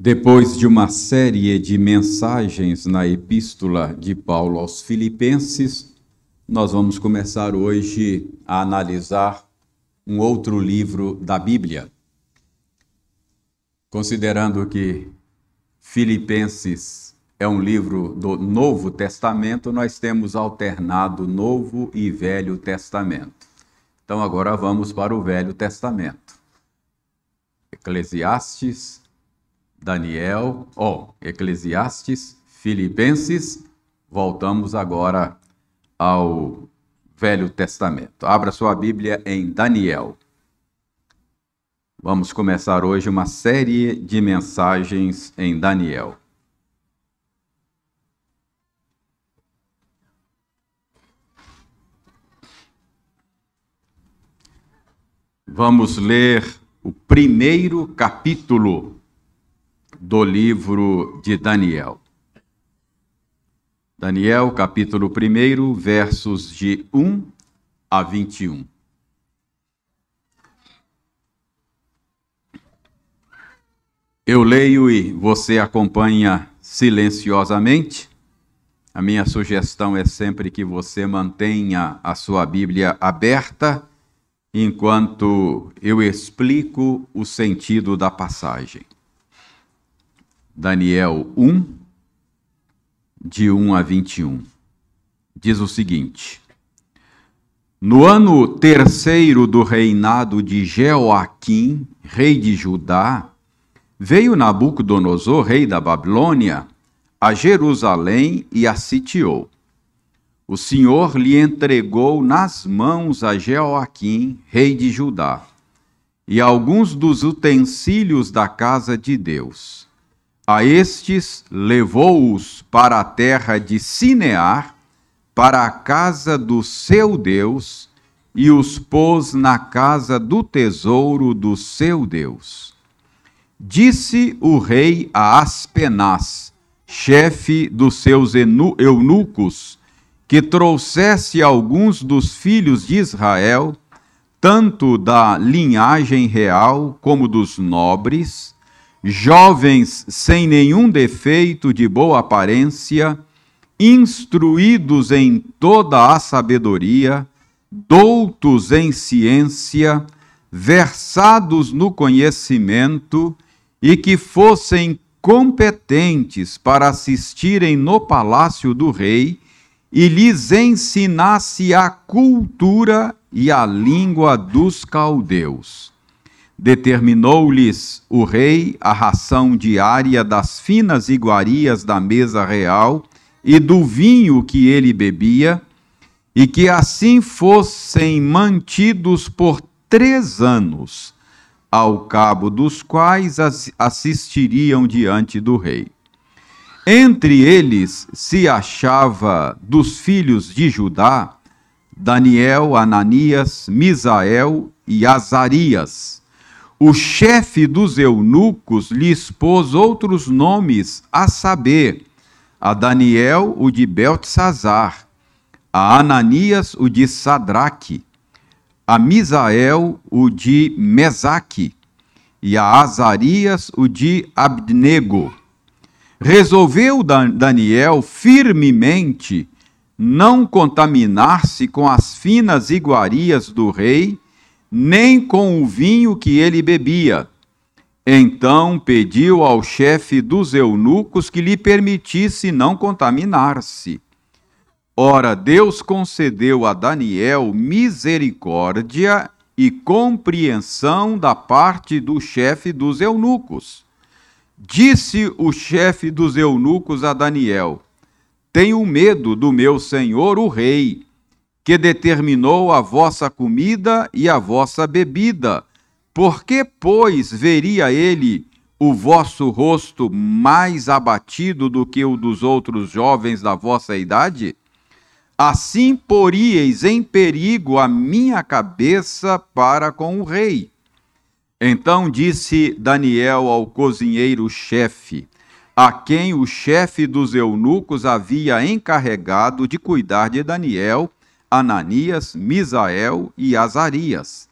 Depois de uma série de mensagens na epístola de Paulo aos Filipenses, nós vamos começar hoje a analisar um outro livro da Bíblia. Considerando que Filipenses é um livro do Novo Testamento, nós temos alternado Novo e Velho Testamento. Então agora vamos para o Velho Testamento. Eclesiastes, Daniel, ó, oh, Eclesiastes, Filipenses, voltamos agora ao Velho Testamento. Abra sua Bíblia em Daniel. Vamos começar hoje uma série de mensagens em Daniel. Vamos ler o primeiro capítulo do livro de Daniel. Daniel, capítulo 1, versos de 1 a 21. Eu leio e você acompanha silenciosamente. A minha sugestão é sempre que você mantenha a sua Bíblia aberta enquanto eu explico o sentido da passagem. Daniel 1, de 1 a 21. Diz o seguinte: No ano terceiro do reinado de Jeoaquim, rei de Judá, veio Nabucodonosor, rei da Babilônia, a Jerusalém e a sitiou. O Senhor lhe entregou nas mãos a Jeoaquim, rei de Judá, e alguns dos utensílios da casa de Deus a estes levou-os para a terra de Sinear, para a casa do seu Deus, e os pôs na casa do tesouro do seu Deus. Disse o rei a Aspenaz, chefe dos seus eunucos, que trouxesse alguns dos filhos de Israel, tanto da linhagem real como dos nobres, jovens sem nenhum defeito de boa aparência, instruídos em toda a sabedoria, doutos em ciência, versados no conhecimento e que fossem competentes para assistirem no palácio do rei e lhes ensinasse a cultura e a língua dos caldeus determinou-lhes o rei a ração diária das finas iguarias da mesa real e do vinho que ele bebia, e que assim fossem mantidos por três anos, ao cabo dos quais assistiriam diante do rei. Entre eles se achava dos filhos de Judá Daniel, Ananias, Misael e Azarias o chefe dos eunucos lhe expôs outros nomes, a saber, a Daniel, o de Beltesazar, a Ananias, o de Sadraque, a Misael, o de Mesaque, e a Azarias, o de Abnego. Resolveu Daniel firmemente não contaminar-se com as finas iguarias do rei, nem com o vinho que ele bebia. Então pediu ao chefe dos eunucos que lhe permitisse não contaminar-se. Ora, Deus concedeu a Daniel misericórdia e compreensão da parte do chefe dos eunucos. Disse o chefe dos eunucos a Daniel: Tenho medo do meu senhor o rei que determinou a vossa comida e a vossa bebida. Por que, pois, veria ele o vosso rosto mais abatido do que o dos outros jovens da vossa idade? Assim poríeis em perigo a minha cabeça para com o rei. Então disse Daniel ao cozinheiro-chefe, a quem o chefe dos eunucos havia encarregado de cuidar de Daniel, Ananias, Misael e Azarias.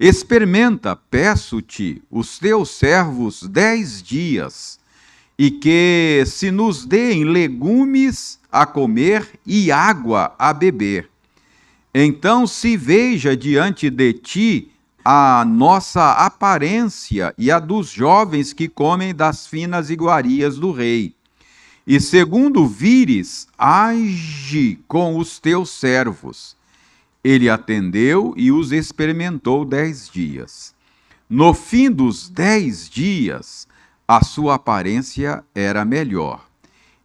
Experimenta, peço-te, os teus servos dez dias, e que se nos deem legumes a comer e água a beber. Então se veja diante de ti a nossa aparência e a dos jovens que comem das finas iguarias do rei. E segundo vires, age com os teus servos. Ele atendeu e os experimentou dez dias. No fim dos dez dias, a sua aparência era melhor.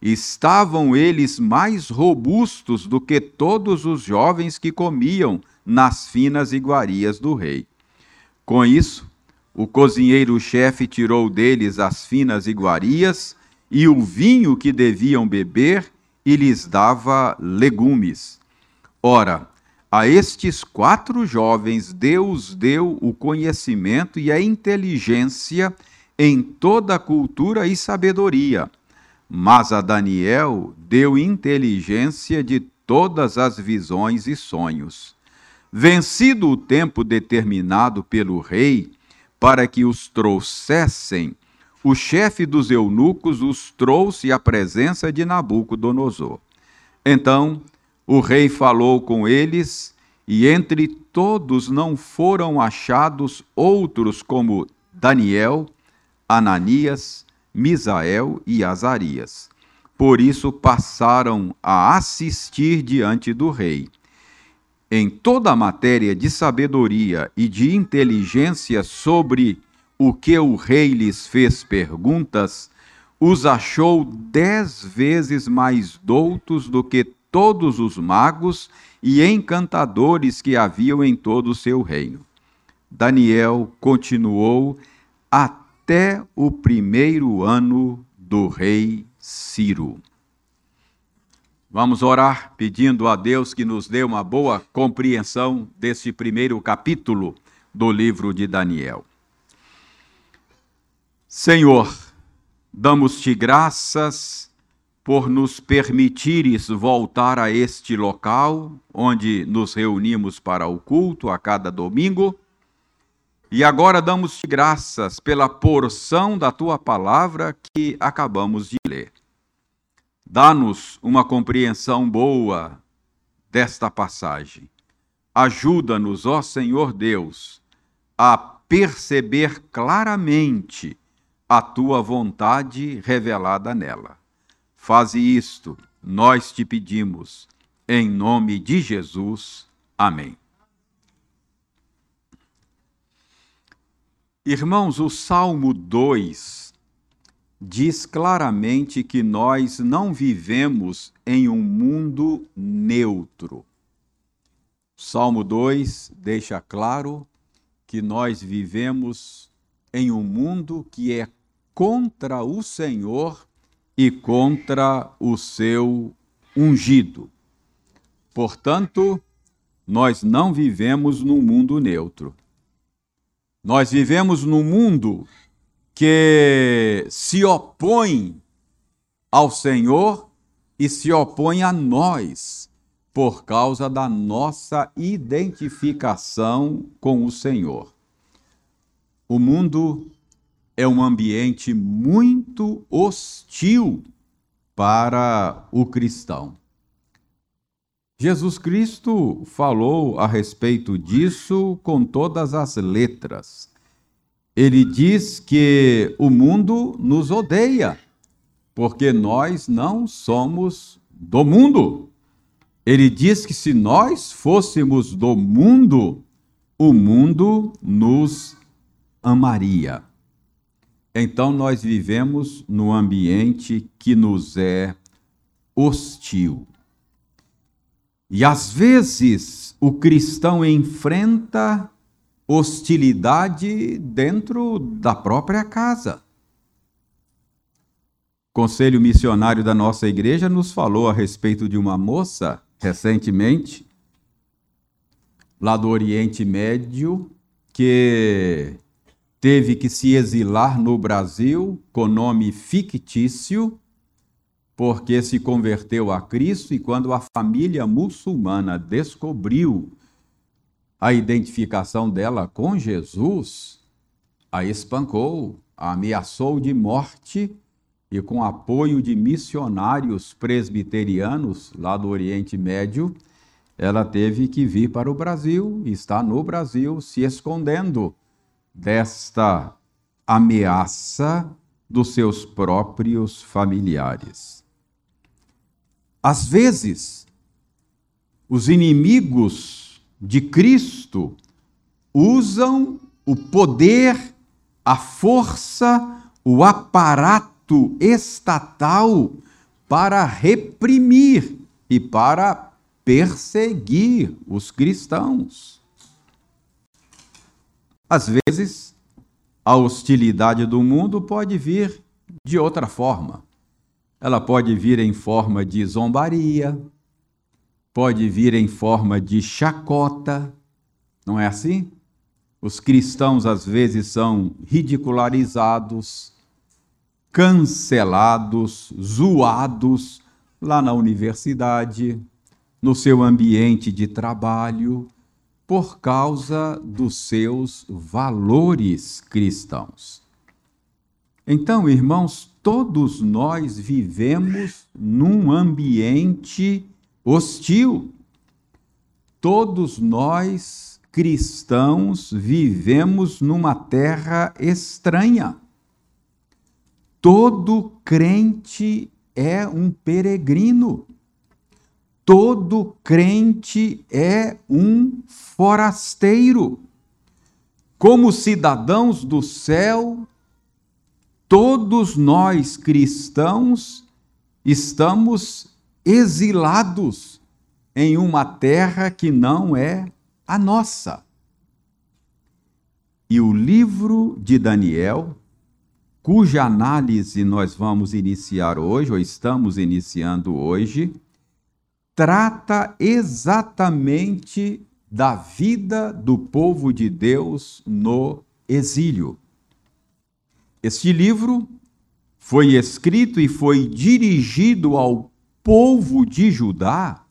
Estavam eles mais robustos do que todos os jovens que comiam nas finas iguarias do rei. Com isso, o cozinheiro-chefe tirou deles as finas iguarias e o vinho que deviam beber e lhes dava legumes. Ora, a estes quatro jovens Deus deu o conhecimento e a inteligência em toda a cultura e sabedoria. Mas a Daniel deu inteligência de todas as visões e sonhos. Vencido o tempo determinado pelo rei para que os trouxessem, o chefe dos eunucos os trouxe à presença de Nabucodonosor. Então o rei falou com eles, e entre todos não foram achados outros como Daniel, Ananias, Misael e Azarias. Por isso passaram a assistir diante do rei em toda a matéria de sabedoria e de inteligência sobre o que o rei lhes fez perguntas, os achou dez vezes mais doutos do que todos os magos e encantadores que haviam em todo o seu reino. Daniel continuou até o primeiro ano do rei Ciro. Vamos orar pedindo a Deus que nos dê uma boa compreensão deste primeiro capítulo do livro de Daniel. Senhor, damos-te graças por nos permitires voltar a este local onde nos reunimos para o culto a cada domingo. E agora damos-te graças pela porção da tua palavra que acabamos de ler. Dá-nos uma compreensão boa desta passagem. Ajuda-nos, ó Senhor Deus, a perceber claramente a tua vontade revelada nela. Faze isto, nós te pedimos, em nome de Jesus. Amém. Irmãos, o Salmo 2 diz claramente que nós não vivemos em um mundo neutro. Salmo 2 deixa claro que nós vivemos em um mundo que é contra o Senhor e contra o seu ungido. Portanto, nós não vivemos num mundo neutro. Nós vivemos num mundo que se opõe ao Senhor e se opõe a nós por causa da nossa identificação com o Senhor. O mundo é um ambiente muito hostil para o cristão. Jesus Cristo falou a respeito disso com todas as letras ele diz que o mundo nos odeia, porque nós não somos do mundo. Ele diz que se nós fôssemos do mundo, o mundo nos amaria. Então nós vivemos num ambiente que nos é hostil. E às vezes o cristão enfrenta hostilidade dentro da própria casa. O Conselho Missionário da nossa igreja nos falou a respeito de uma moça recentemente, lá do Oriente Médio, que teve que se exilar no Brasil com nome fictício, porque se converteu a Cristo e quando a família muçulmana descobriu a identificação dela com Jesus, a espancou, a ameaçou de morte e, com apoio de missionários presbiterianos lá do Oriente Médio, ela teve que vir para o Brasil está no Brasil se escondendo desta ameaça dos seus próprios familiares. Às vezes, os inimigos de Cristo usam o poder, a força, o aparato estatal para reprimir e para perseguir os cristãos. Às vezes, a hostilidade do mundo pode vir de outra forma. Ela pode vir em forma de zombaria, pode vir em forma de chacota, não é assim? Os cristãos às vezes são ridicularizados, cancelados, zoados lá na universidade, no seu ambiente de trabalho, por causa dos seus valores cristãos. Então, irmãos, todos nós vivemos num ambiente hostil. Todos nós, cristãos, vivemos numa terra estranha. Todo crente é um peregrino. Todo crente é um forasteiro. Como cidadãos do céu, todos nós cristãos estamos exilados em uma terra que não é a nossa. E o livro de Daniel, cuja análise nós vamos iniciar hoje, ou estamos iniciando hoje, trata exatamente da vida do povo de Deus no exílio. Este livro foi escrito e foi dirigido ao povo de Judá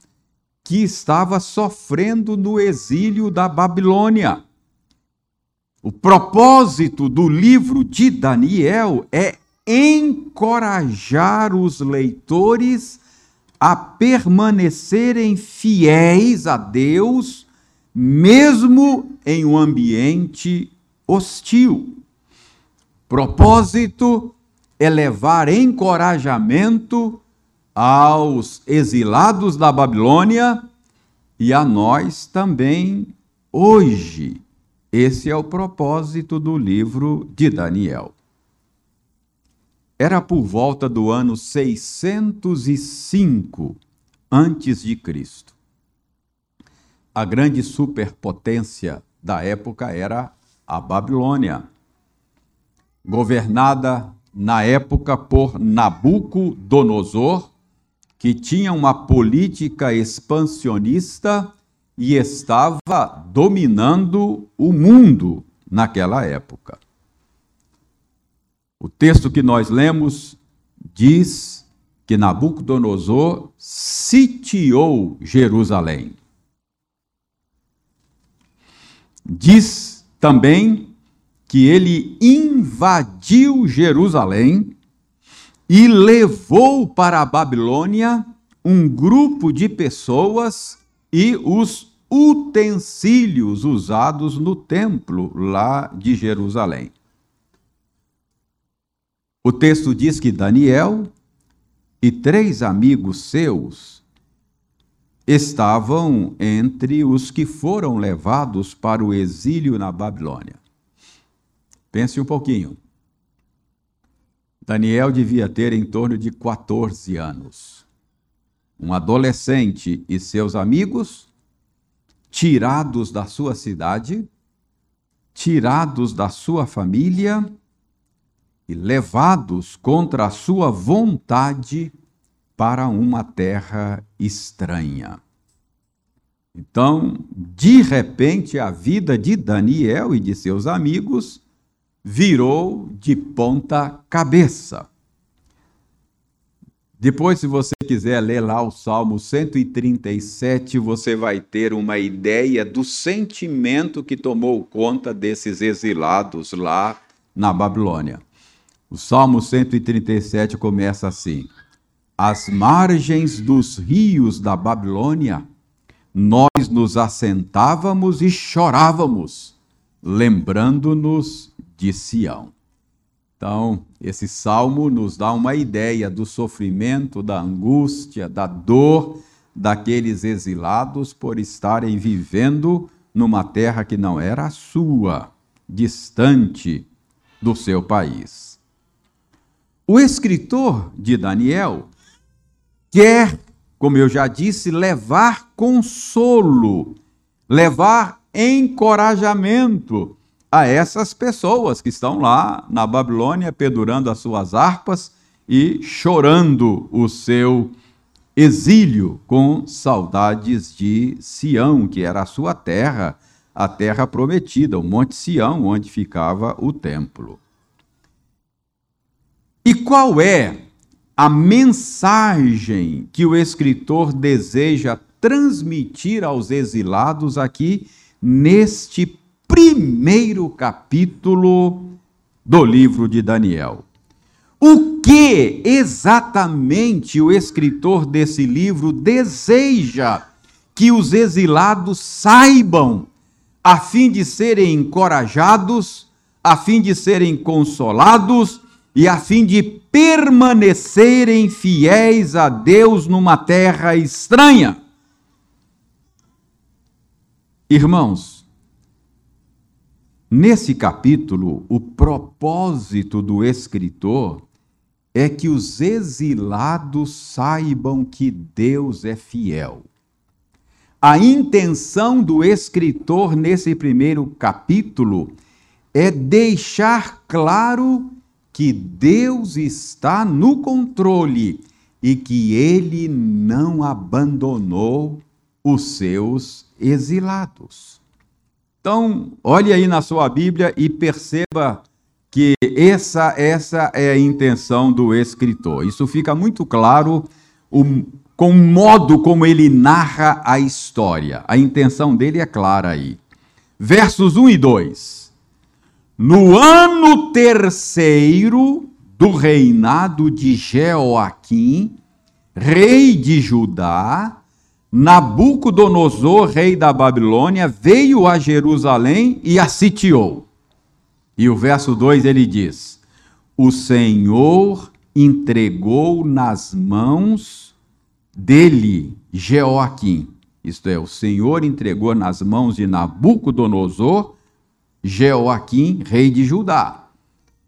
que estava sofrendo no exílio da Babilônia. O propósito do livro de Daniel é encorajar os leitores a permanecerem fiéis a Deus, mesmo em um ambiente hostil. Propósito é levar encorajamento aos exilados da Babilônia e a nós também hoje. Esse é o propósito do livro de Daniel. Era por volta do ano 605 antes de Cristo. A grande superpotência da época era a Babilônia, governada na época por Nabucodonosor, que tinha uma política expansionista e estava dominando o mundo naquela época. O texto que nós lemos diz que Nabucodonosor sitiou Jerusalém. Diz também que ele invadiu Jerusalém e levou para a Babilônia um grupo de pessoas e os utensílios usados no templo lá de Jerusalém. O texto diz que Daniel e três amigos seus estavam entre os que foram levados para o exílio na Babilônia. Pense um pouquinho. Daniel devia ter em torno de 14 anos. Um adolescente e seus amigos tirados da sua cidade, tirados da sua família e levados contra a sua vontade para uma terra estranha. Então, de repente, a vida de Daniel e de seus amigos virou de ponta cabeça. Depois, se você quiser ler lá o Salmo 137, você vai ter uma ideia do sentimento que tomou conta desses exilados lá na Babilônia. O Salmo 137 começa assim: Às margens dos rios da Babilônia, nós nos assentávamos e chorávamos, lembrando-nos de Sião. Então, esse salmo nos dá uma ideia do sofrimento, da angústia, da dor daqueles exilados por estarem vivendo numa terra que não era sua, distante do seu país. O escritor de Daniel quer, como eu já disse, levar consolo, levar encorajamento a essas pessoas que estão lá na Babilônia pendurando as suas harpas e chorando o seu exílio com saudades de Sião, que era a sua terra, a terra prometida, o Monte Sião, onde ficava o templo. E qual é a mensagem que o escritor deseja transmitir aos exilados aqui neste primeiro capítulo do livro de Daniel. O que exatamente o escritor desse livro deseja que os exilados saibam, a fim de serem encorajados, a fim de serem consolados e a fim de permanecerem fiéis a Deus numa terra estranha? Irmãos, Nesse capítulo, o propósito do escritor é que os exilados saibam que Deus é fiel. A intenção do escritor nesse primeiro capítulo é deixar claro que Deus está no controle e que ele não abandonou os seus exilados. Então, olhe aí na sua Bíblia e perceba que essa, essa é a intenção do escritor. Isso fica muito claro o, com o modo como ele narra a história. A intenção dele é clara aí. Versos 1 e 2. No ano terceiro do reinado de Jeoaquim, rei de Judá, Nabucodonosor, rei da Babilônia, veio a Jerusalém e a sitiou. E o verso 2 ele diz: O Senhor entregou nas mãos dele Jeoaquim. Isto é, o Senhor entregou nas mãos de Nabucodonosor Jeoaquim, rei de Judá.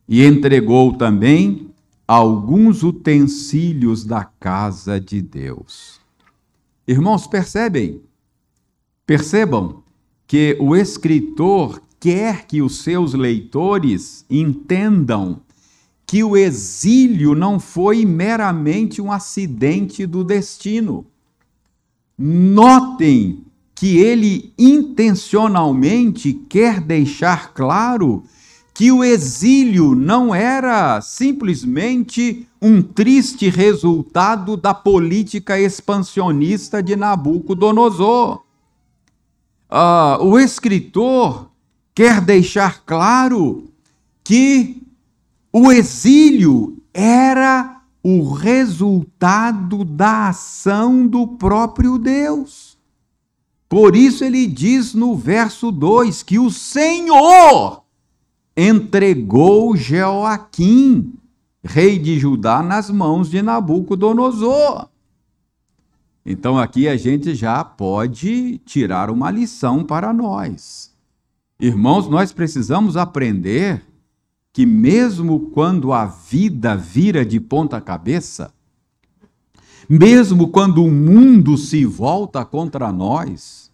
E entregou também alguns utensílios da casa de Deus. Irmãos, percebem? Percebam que o escritor quer que os seus leitores entendam que o exílio não foi meramente um acidente do destino. Notem que ele intencionalmente quer deixar claro que o exílio não era simplesmente um triste resultado da política expansionista de Nabucodonosor. Ah, o escritor quer deixar claro que o exílio era o resultado da ação do próprio Deus. Por isso ele diz no verso 2 que o Senhor entregou Jeoaquim, rei de Judá, nas mãos de Nabucodonosor. Então aqui a gente já pode tirar uma lição para nós. Irmãos, nós precisamos aprender que mesmo quando a vida vira de ponta cabeça, mesmo quando o mundo se volta contra nós,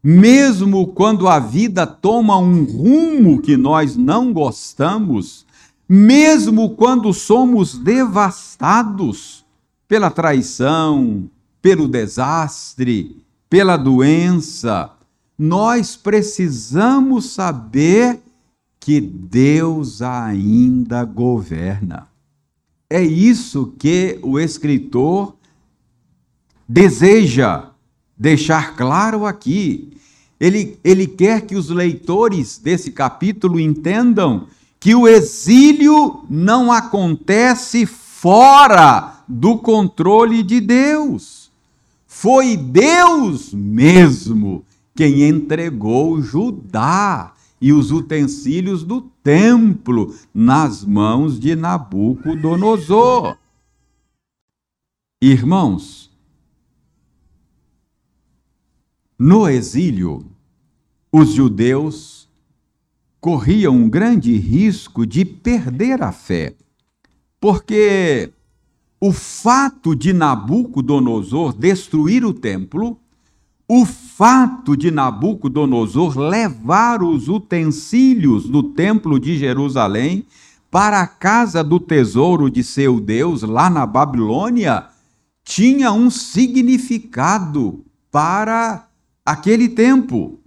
mesmo quando a vida toma um rumo que nós não gostamos, mesmo quando somos devastados pela traição, pelo desastre, pela doença, nós precisamos saber que Deus ainda governa. é isso que o escritor deseja deixar claro aqui. Ele, ele quer que os leitores desse capítulo entendam que o exílio não acontece fora do controle de Deus. Foi Deus mesmo quem entregou Judá e os utensílios do templo nas mãos de Nabucodonosor. Irmãos, no exílio, os judeus corriam um grande risco de perder a fé, porque o fato de Nabucodonosor destruir o templo o fato de Nabucodonosor levar os utensílios do templo de Jerusalém para a casa do tesouro de seu Deus lá na Babilônia tinha um significado para aquele tempo.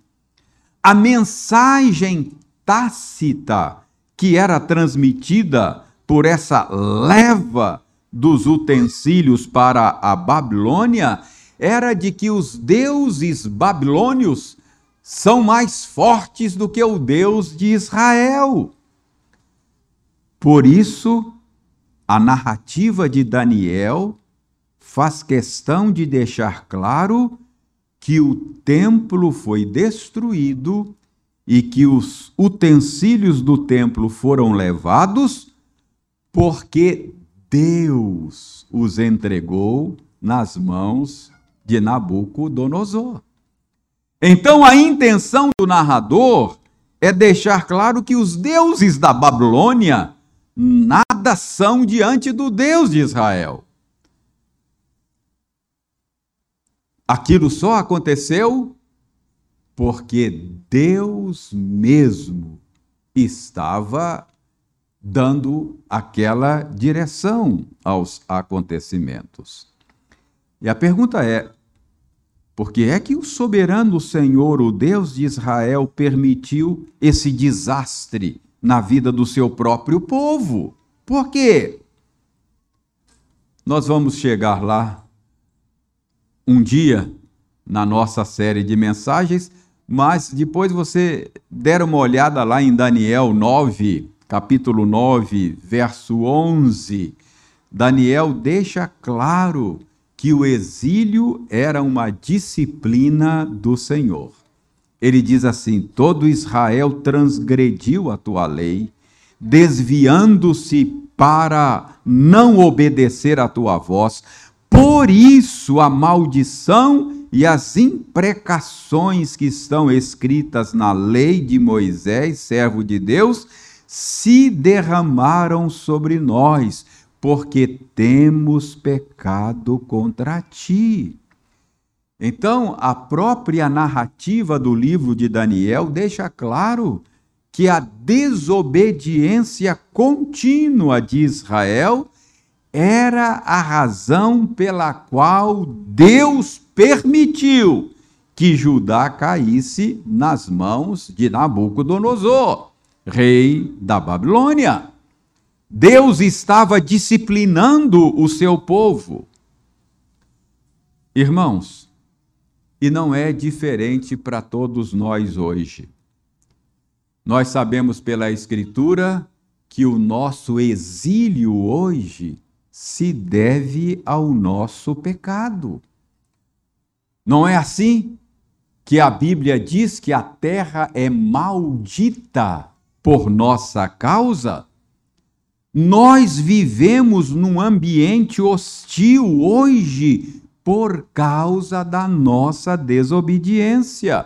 A mensagem tácita que era transmitida por essa leva dos utensílios para a Babilônia era de que os deuses babilônios são mais fortes do que o Deus de Israel. Por isso, a narrativa de Daniel faz questão de deixar claro que o templo foi destruído e que os utensílios do templo foram levados porque Deus os entregou nas mãos de Nabucodonosor. Então a intenção do narrador é deixar claro que os deuses da Babilônia nada são diante do Deus de Israel. Aquilo só aconteceu porque Deus mesmo estava dando aquela direção aos acontecimentos. E a pergunta é: por que é que o soberano Senhor, o Deus de Israel, permitiu esse desastre na vida do seu próprio povo? Por quê? Nós vamos chegar lá um dia na nossa série de mensagens, mas depois você der uma olhada lá em Daniel 9, capítulo 9, verso 11. Daniel deixa claro que o exílio era uma disciplina do Senhor. Ele diz assim: todo Israel transgrediu a tua lei, desviando-se para não obedecer à tua voz. Por isso a maldição e as imprecações que estão escritas na lei de Moisés, servo de Deus, se derramaram sobre nós porque temos pecado contra ti. Então, a própria narrativa do livro de Daniel deixa claro que a desobediência contínua de Israel era a razão pela qual Deus permitiu que Judá caísse nas mãos de Nabucodonosor, rei da Babilônia. Deus estava disciplinando o seu povo. Irmãos, e não é diferente para todos nós hoje. Nós sabemos pela Escritura que o nosso exílio hoje se deve ao nosso pecado. Não é assim que a Bíblia diz que a terra é maldita por nossa causa? Nós vivemos num ambiente hostil hoje por causa da nossa desobediência.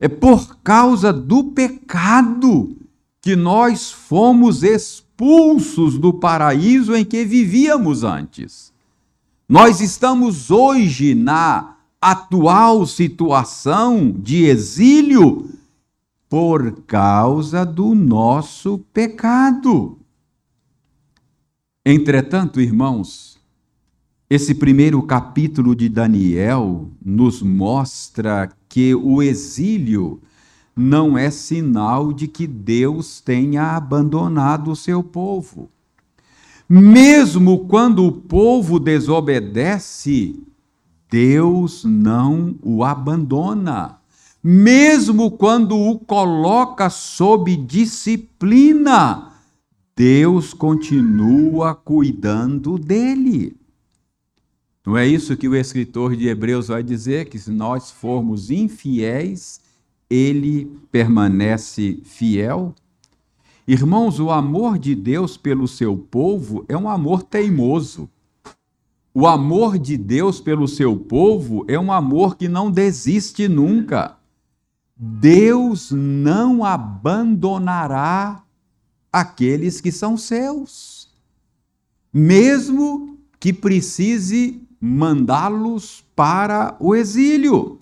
É por causa do pecado que nós fomos expulsos do paraíso em que vivíamos antes. Nós estamos hoje na atual situação de exílio por causa do nosso pecado. Entretanto, irmãos, esse primeiro capítulo de Daniel nos mostra que o exílio não é sinal de que Deus tenha abandonado o seu povo. Mesmo quando o povo desobedece, Deus não o abandona. Mesmo quando o coloca sob disciplina, Deus continua cuidando dele. Não é isso que o escritor de Hebreus vai dizer? Que se nós formos infiéis, ele permanece fiel? Irmãos, o amor de Deus pelo seu povo é um amor teimoso. O amor de Deus pelo seu povo é um amor que não desiste nunca. Deus não abandonará aqueles que são seus, mesmo que precise mandá-los para o exílio.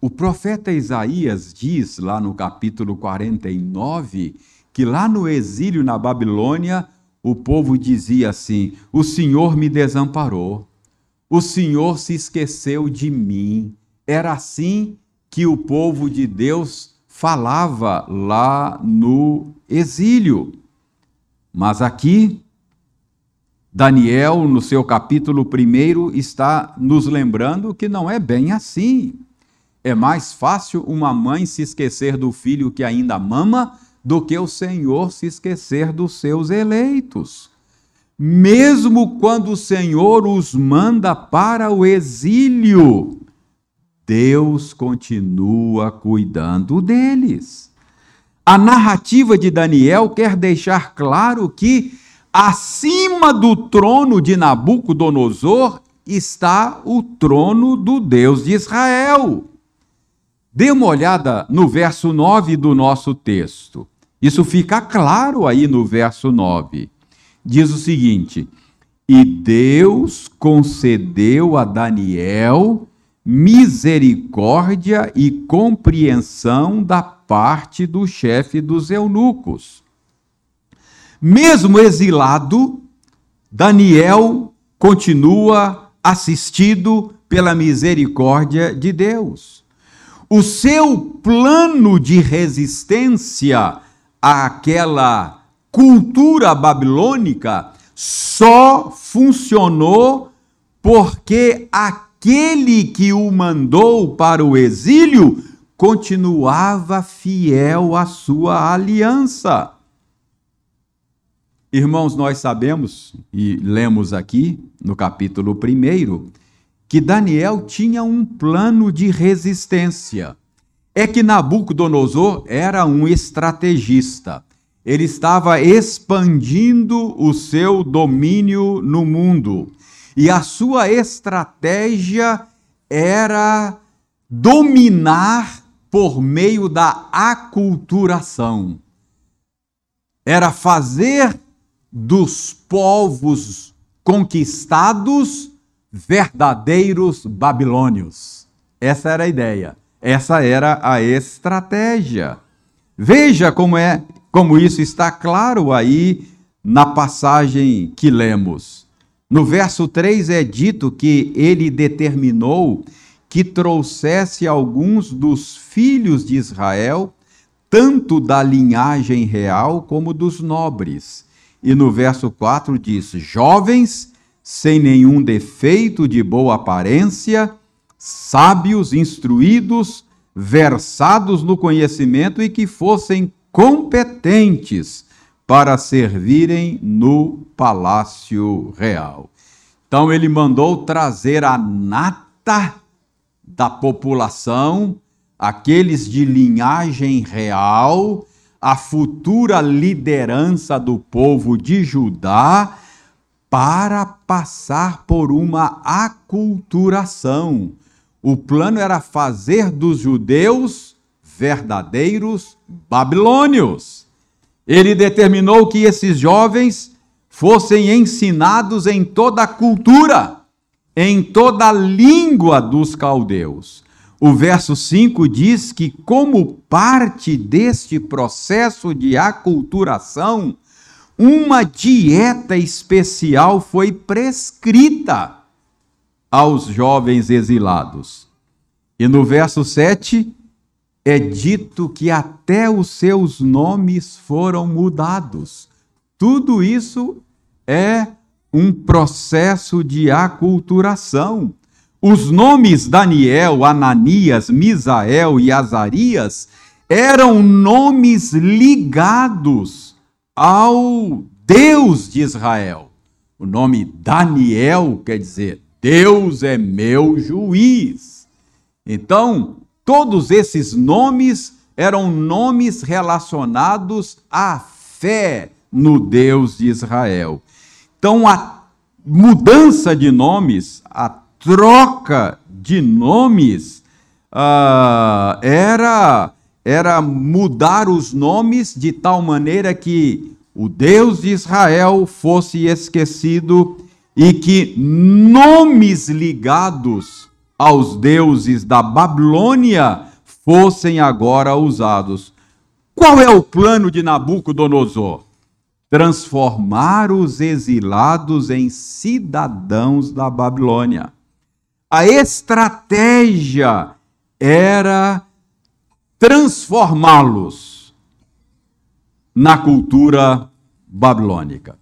O profeta Isaías diz lá no capítulo 49 que lá no exílio na Babilônia o povo dizia assim: O Senhor me desamparou, o Senhor se esqueceu de mim. Era assim que o povo de Deus falava lá no exílio. Mas aqui, Daniel, no seu capítulo 1, está nos lembrando que não é bem assim. É mais fácil uma mãe se esquecer do filho que ainda mama do que o Senhor se esquecer dos seus eleitos. Mesmo quando o Senhor os manda para o exílio, Deus continua cuidando deles. A narrativa de Daniel quer deixar claro que acima do trono de Nabucodonosor está o trono do Deus de Israel. Dê uma olhada no verso 9 do nosso texto. Isso fica claro aí no verso 9. Diz o seguinte: E Deus concedeu a Daniel misericórdia e compreensão da parte do chefe dos eunucos. Mesmo exilado, Daniel continua assistido pela misericórdia de Deus. O seu plano de resistência àquela cultura babilônica só funcionou porque aquele que o mandou para o exílio continuava fiel à sua aliança. Irmãos, nós sabemos e lemos aqui no capítulo 1 que Daniel tinha um plano de resistência. É que Nabucodonosor era um estrategista. Ele estava expandindo o seu domínio no mundo e a sua estratégia era dominar por meio da aculturação. Era fazer dos povos conquistados verdadeiros babilônios. Essa era a ideia. Essa era a estratégia. Veja como é, como isso está claro aí na passagem que lemos. No verso 3 é dito que ele determinou que trouxesse alguns dos filhos de Israel, tanto da linhagem real como dos nobres. E no verso 4 diz: jovens, sem nenhum defeito de boa aparência, sábios, instruídos, versados no conhecimento e que fossem competentes para servirem no palácio real. Então ele mandou trazer a nata da população, aqueles de linhagem real, a futura liderança do povo de Judá, para passar por uma aculturação. O plano era fazer dos judeus verdadeiros babilônios. Ele determinou que esses jovens fossem ensinados em toda a cultura, em toda a língua dos caldeus. O verso 5 diz que, como parte deste processo de aculturação, uma dieta especial foi prescrita aos jovens exilados. E no verso 7, é dito que até os seus nomes foram mudados. Tudo isso é um processo de aculturação. Os nomes Daniel, Ananias, Misael e Azarias eram nomes ligados ao Deus de Israel. O nome Daniel quer dizer Deus é meu juiz. Então, todos esses nomes eram nomes relacionados à fé no Deus de Israel. Então, a mudança de nomes, a troca de nomes, uh, era, era mudar os nomes de tal maneira que o Deus de Israel fosse esquecido e que nomes ligados aos deuses da Babilônia fossem agora usados. Qual é o plano de Nabucodonosor? Transformar os exilados em cidadãos da Babilônia. A estratégia era transformá-los na cultura babilônica.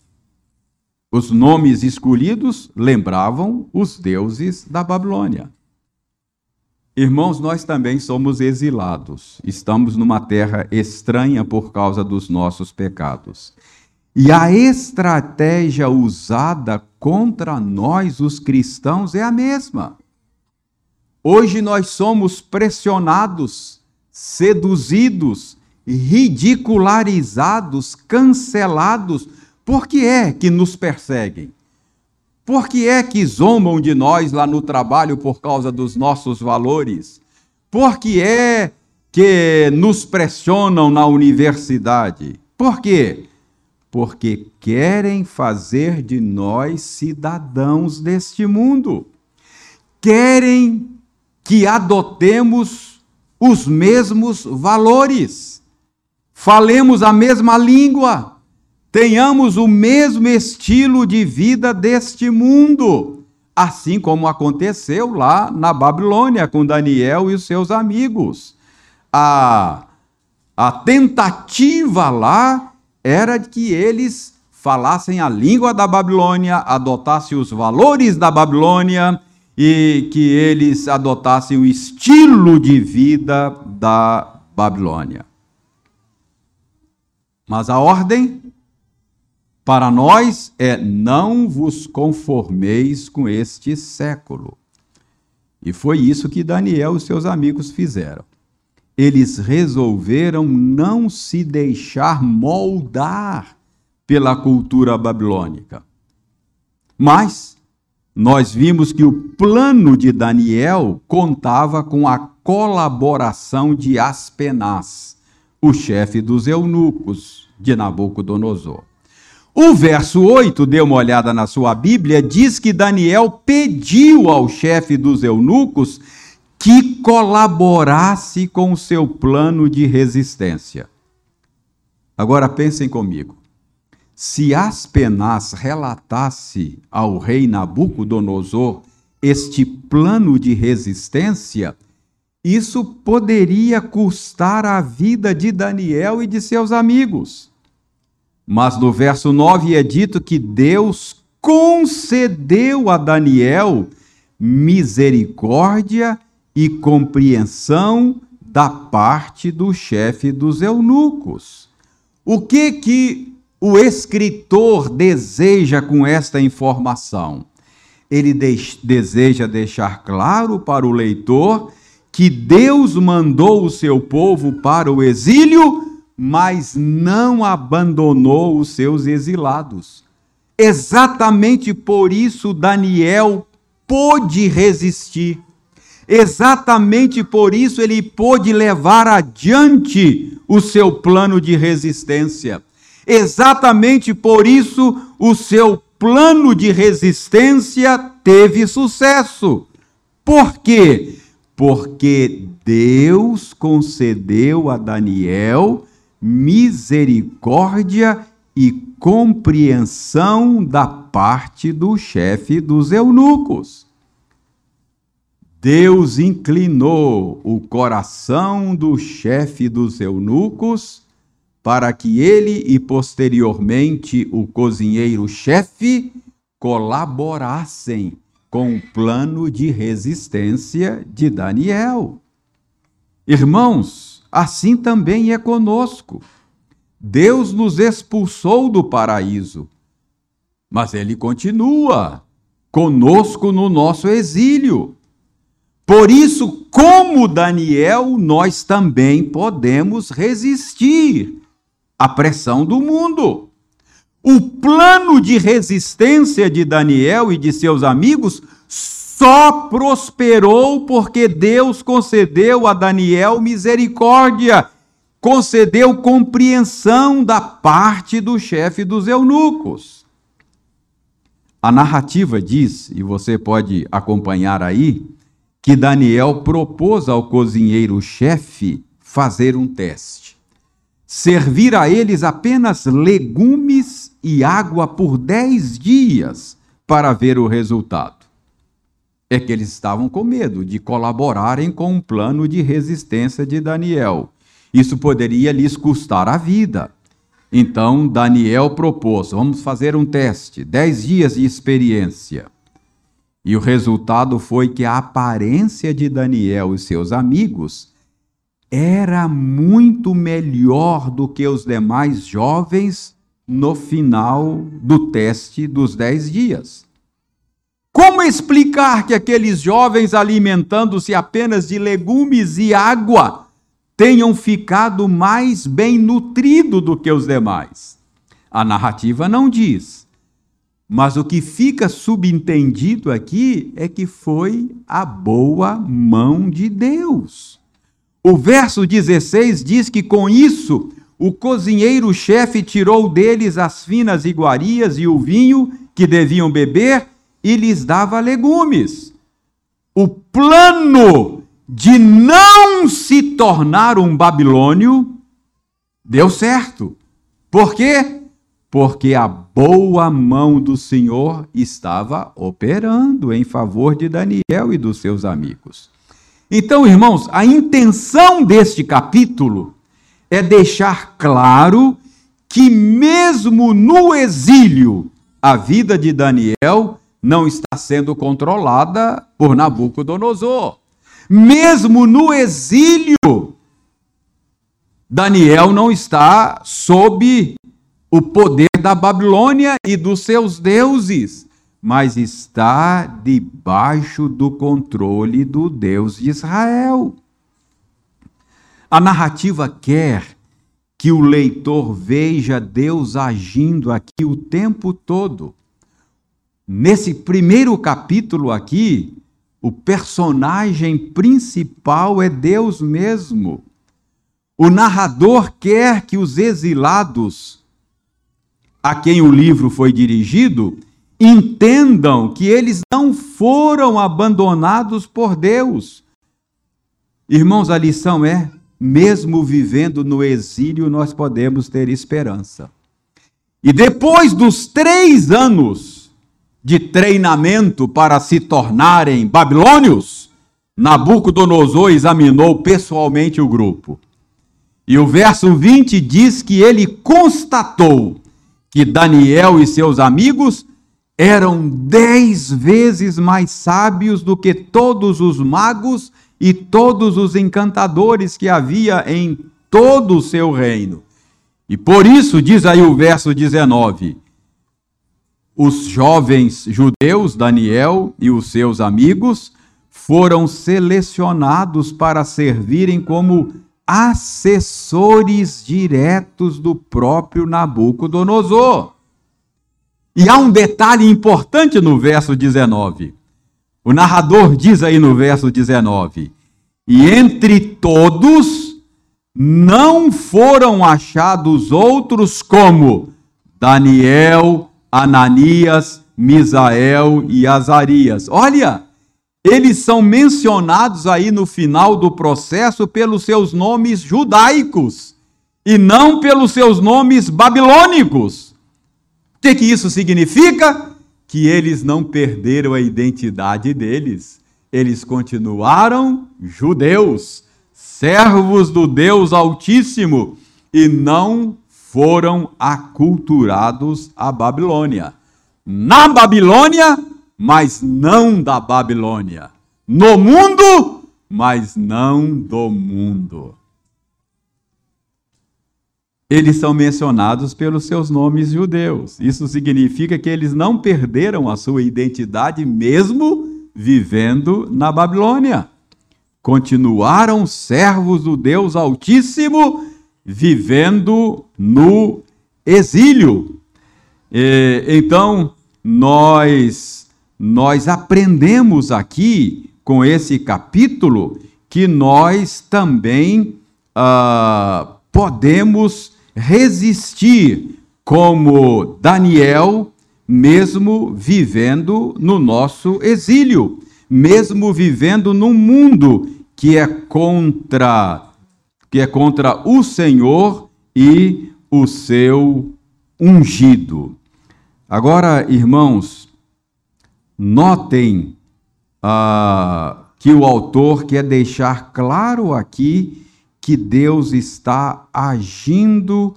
Os nomes escolhidos lembravam os deuses da Babilônia. Irmãos, nós também somos exilados. Estamos numa terra estranha por causa dos nossos pecados. E a estratégia usada contra nós, os cristãos, é a mesma. Hoje nós somos pressionados, seduzidos, ridicularizados, cancelados. Por que é que nos perseguem? Por que é que zombam de nós lá no trabalho por causa dos nossos valores? Por que é que nos pressionam na universidade? Por quê? porque querem fazer de nós cidadãos deste mundo. Querem que adotemos os mesmos valores, falemos a mesma língua, tenhamos o mesmo estilo de vida deste mundo, assim como aconteceu lá na Babilônia com Daniel e os seus amigos. A, a tentativa lá era que eles falassem a língua da Babilônia, adotassem os valores da Babilônia e que eles adotassem o estilo de vida da Babilônia. Mas a ordem para nós é: não vos conformeis com este século. E foi isso que Daniel e seus amigos fizeram eles resolveram não se deixar moldar pela cultura babilônica. Mas nós vimos que o plano de Daniel contava com a colaboração de Aspenaz, o chefe dos eunucos de Nabucodonosor. O verso 8, dê uma olhada na sua Bíblia, diz que Daniel pediu ao chefe dos eunucos que colaborasse com o seu plano de resistência. Agora pensem comigo. Se Aspenaz relatasse ao rei Nabucodonosor este plano de resistência, isso poderia custar a vida de Daniel e de seus amigos. Mas no verso 9 é dito que Deus concedeu a Daniel misericórdia e compreensão da parte do chefe dos eunucos. O que que o escritor deseja com esta informação? Ele de deseja deixar claro para o leitor que Deus mandou o seu povo para o exílio, mas não abandonou os seus exilados. Exatamente por isso Daniel pôde resistir. Exatamente por isso ele pôde levar adiante o seu plano de resistência. Exatamente por isso o seu plano de resistência teve sucesso. Por quê? Porque Deus concedeu a Daniel misericórdia e compreensão da parte do chefe dos eunucos. Deus inclinou o coração do chefe dos eunucos para que ele e posteriormente o cozinheiro-chefe colaborassem com o plano de resistência de Daniel. Irmãos, assim também é conosco. Deus nos expulsou do paraíso, mas ele continua conosco no nosso exílio. Por isso, como Daniel, nós também podemos resistir à pressão do mundo. O plano de resistência de Daniel e de seus amigos só prosperou porque Deus concedeu a Daniel misericórdia, concedeu compreensão da parte do chefe dos eunucos. A narrativa diz, e você pode acompanhar aí, que Daniel propôs ao cozinheiro-chefe fazer um teste. Servir a eles apenas legumes e água por dez dias para ver o resultado. É que eles estavam com medo de colaborarem com um plano de resistência de Daniel. Isso poderia lhes custar a vida. Então Daniel propôs: vamos fazer um teste, dez dias de experiência. E o resultado foi que a aparência de Daniel e seus amigos era muito melhor do que os demais jovens no final do teste dos dez dias. Como explicar que aqueles jovens, alimentando-se apenas de legumes e água, tenham ficado mais bem nutridos do que os demais? A narrativa não diz. Mas o que fica subentendido aqui é que foi a boa mão de Deus. O verso 16 diz que com isso o cozinheiro-chefe tirou deles as finas iguarias e o vinho que deviam beber e lhes dava legumes. O plano de não se tornar um babilônio deu certo. Por quê? Porque a boa mão do Senhor estava operando em favor de Daniel e dos seus amigos. Então, irmãos, a intenção deste capítulo é deixar claro que, mesmo no exílio, a vida de Daniel não está sendo controlada por Nabucodonosor. Mesmo no exílio, Daniel não está sob o poder da Babilônia e dos seus deuses, mas está debaixo do controle do Deus de Israel. A narrativa quer que o leitor veja Deus agindo aqui o tempo todo. Nesse primeiro capítulo aqui, o personagem principal é Deus mesmo. O narrador quer que os exilados a quem o livro foi dirigido entendam que eles não foram abandonados por Deus. Irmãos, a lição é: mesmo vivendo no exílio, nós podemos ter esperança. E depois dos três anos de treinamento para se tornarem babilônios, Nabucodonosor examinou pessoalmente o grupo. E o verso 20 diz que ele constatou que Daniel e seus amigos eram dez vezes mais sábios do que todos os magos e todos os encantadores que havia em todo o seu reino. E por isso, diz aí o verso 19: os jovens judeus, Daniel e os seus amigos, foram selecionados para servirem como assessores diretos do próprio Nabucodonosor. E há um detalhe importante no verso 19. O narrador diz aí no verso 19: E entre todos não foram achados outros como Daniel, Ananias, Misael e Azarias. Olha, eles são mencionados aí no final do processo pelos seus nomes judaicos e não pelos seus nomes babilônicos. O que, que isso significa? Que eles não perderam a identidade deles. Eles continuaram judeus, servos do Deus Altíssimo, e não foram aculturados à Babilônia. Na Babilônia, mas não da Babilônia. No mundo, mas não do mundo. Eles são mencionados pelos seus nomes judeus. Isso significa que eles não perderam a sua identidade mesmo vivendo na Babilônia. Continuaram servos do Deus Altíssimo, vivendo no exílio. E, então, nós nós aprendemos aqui com esse capítulo que nós também ah, podemos resistir como Daniel mesmo vivendo no nosso exílio, mesmo vivendo num mundo que é contra que é contra o Senhor e o seu ungido. Agora, irmãos, notem ah, que o autor quer deixar claro aqui que Deus está agindo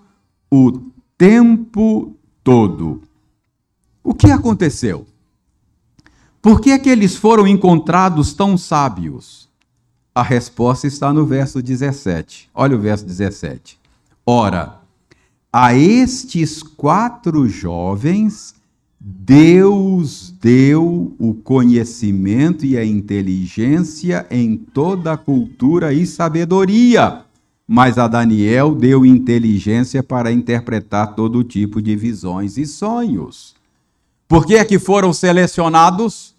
o tempo todo. O que aconteceu? Por que é que eles foram encontrados tão sábios? A resposta está no verso 17. Olha o verso 17. Ora, a estes quatro jovens, Deus deu o conhecimento e a inteligência em toda a cultura e sabedoria, mas a Daniel deu inteligência para interpretar todo tipo de visões e sonhos. Por que é que foram selecionados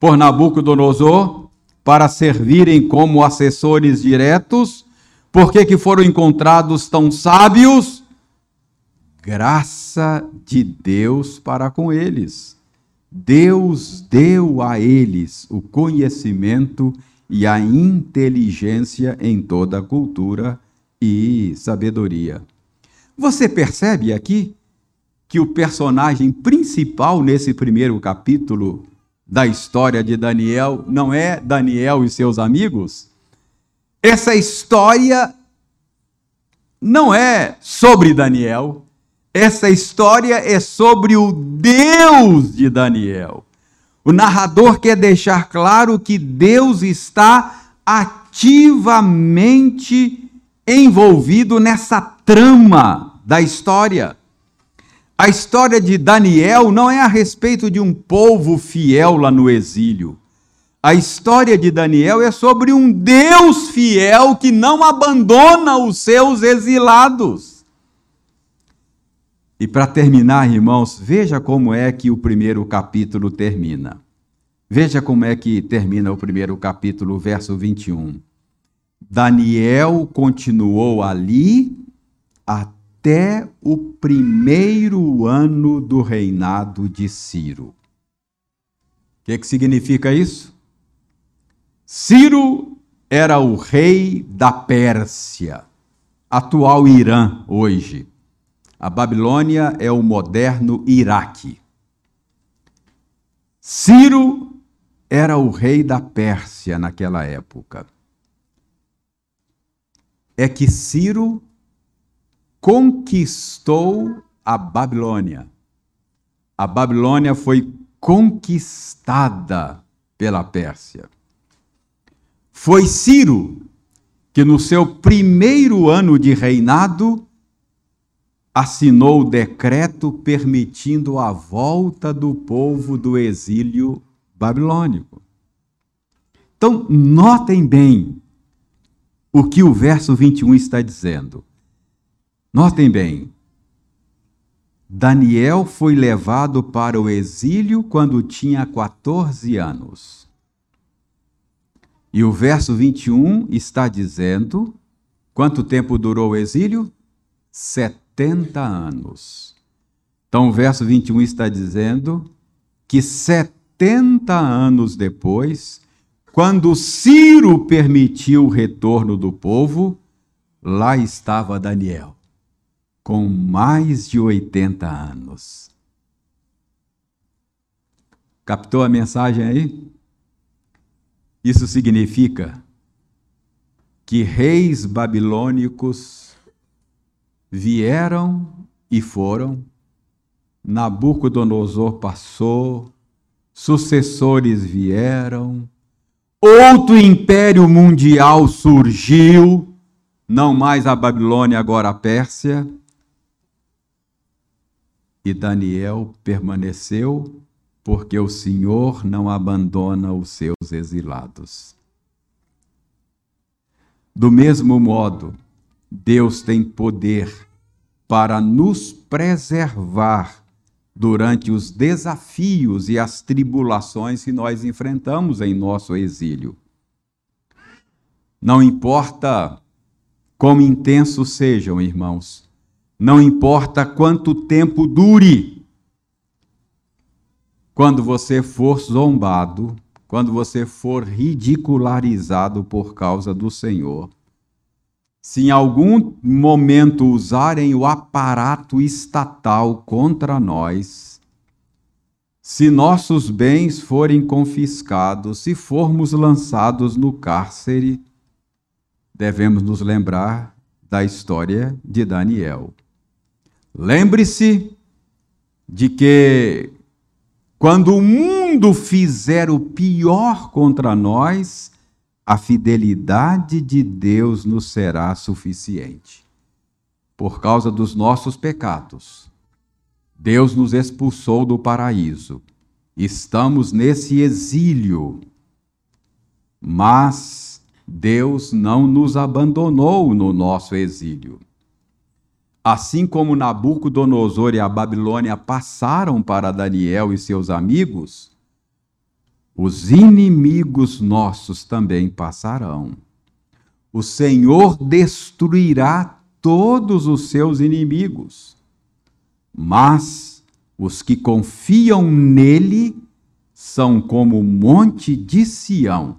por Nabucodonosor para servirem como assessores diretos? Por que, que foram encontrados tão sábios? Graça de Deus para com eles. Deus deu a eles o conhecimento e a inteligência em toda a cultura e sabedoria. Você percebe aqui que o personagem principal nesse primeiro capítulo da história de Daniel não é Daniel e seus amigos? Essa história não é sobre Daniel, essa história é sobre o Deus de Daniel. O narrador quer deixar claro que Deus está ativamente envolvido nessa trama da história. A história de Daniel não é a respeito de um povo fiel lá no exílio. A história de Daniel é sobre um Deus fiel que não abandona os seus exilados. E para terminar, irmãos, veja como é que o primeiro capítulo termina. Veja como é que termina o primeiro capítulo, verso 21. Daniel continuou ali até o primeiro ano do reinado de Ciro. O que, que significa isso? Ciro era o rei da Pérsia, atual Irã hoje. A Babilônia é o moderno Iraque. Ciro era o rei da Pérsia naquela época. É que Ciro conquistou a Babilônia. A Babilônia foi conquistada pela Pérsia. Foi Ciro que, no seu primeiro ano de reinado, assinou o decreto permitindo a volta do povo do exílio babilônico. Então, notem bem o que o verso 21 está dizendo. Notem bem, Daniel foi levado para o exílio quando tinha 14 anos. E o verso 21 está dizendo: quanto tempo durou o exílio? 70 anos. Então o verso 21 está dizendo que 70 anos depois, quando Ciro permitiu o retorno do povo, lá estava Daniel com mais de 80 anos. Captou a mensagem aí? Isso significa que reis babilônicos vieram e foram, Nabucodonosor passou, sucessores vieram, outro império mundial surgiu, não mais a Babilônia, agora a Pérsia. E Daniel permaneceu, porque o Senhor não abandona os seus exilados. Do mesmo modo, Deus tem poder para nos preservar durante os desafios e as tribulações que nós enfrentamos em nosso exílio. Não importa quão intensos sejam, irmãos, não importa quanto tempo dure, quando você for zombado, quando você for ridicularizado por causa do Senhor, se em algum momento usarem o aparato estatal contra nós, se nossos bens forem confiscados, se formos lançados no cárcere, devemos nos lembrar da história de Daniel. Lembre-se de que quando o mundo fizer o pior contra nós, a fidelidade de Deus nos será suficiente. Por causa dos nossos pecados, Deus nos expulsou do paraíso. Estamos nesse exílio, mas Deus não nos abandonou no nosso exílio. Assim como Nabucodonosor e a Babilônia passaram para Daniel e seus amigos, os inimigos nossos também passarão. O Senhor destruirá todos os seus inimigos, mas os que confiam nele são como o monte de Sião,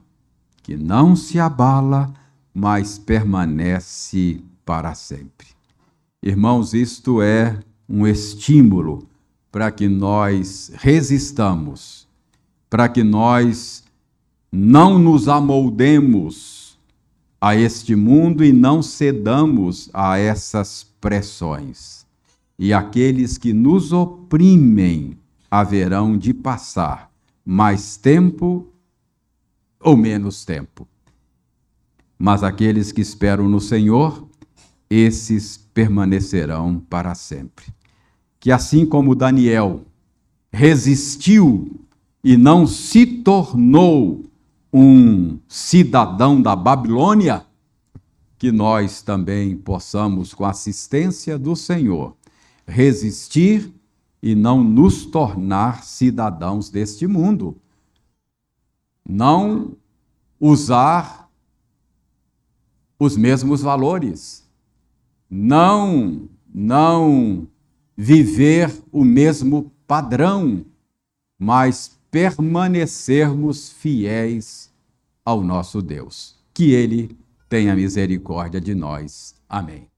que não se abala, mas permanece para sempre. Irmãos, isto é um estímulo para que nós resistamos para que nós não nos amoldemos a este mundo e não cedamos a essas pressões. E aqueles que nos oprimem haverão de passar mais tempo ou menos tempo. Mas aqueles que esperam no Senhor, esses permanecerão para sempre. Que assim como Daniel resistiu e não se tornou um cidadão da Babilônia, que nós também possamos, com a assistência do Senhor, resistir e não nos tornar cidadãos deste mundo. Não usar os mesmos valores. Não, não viver o mesmo padrão, mas permanecermos fiéis ao nosso Deus. Que Ele tenha misericórdia de nós. Amém.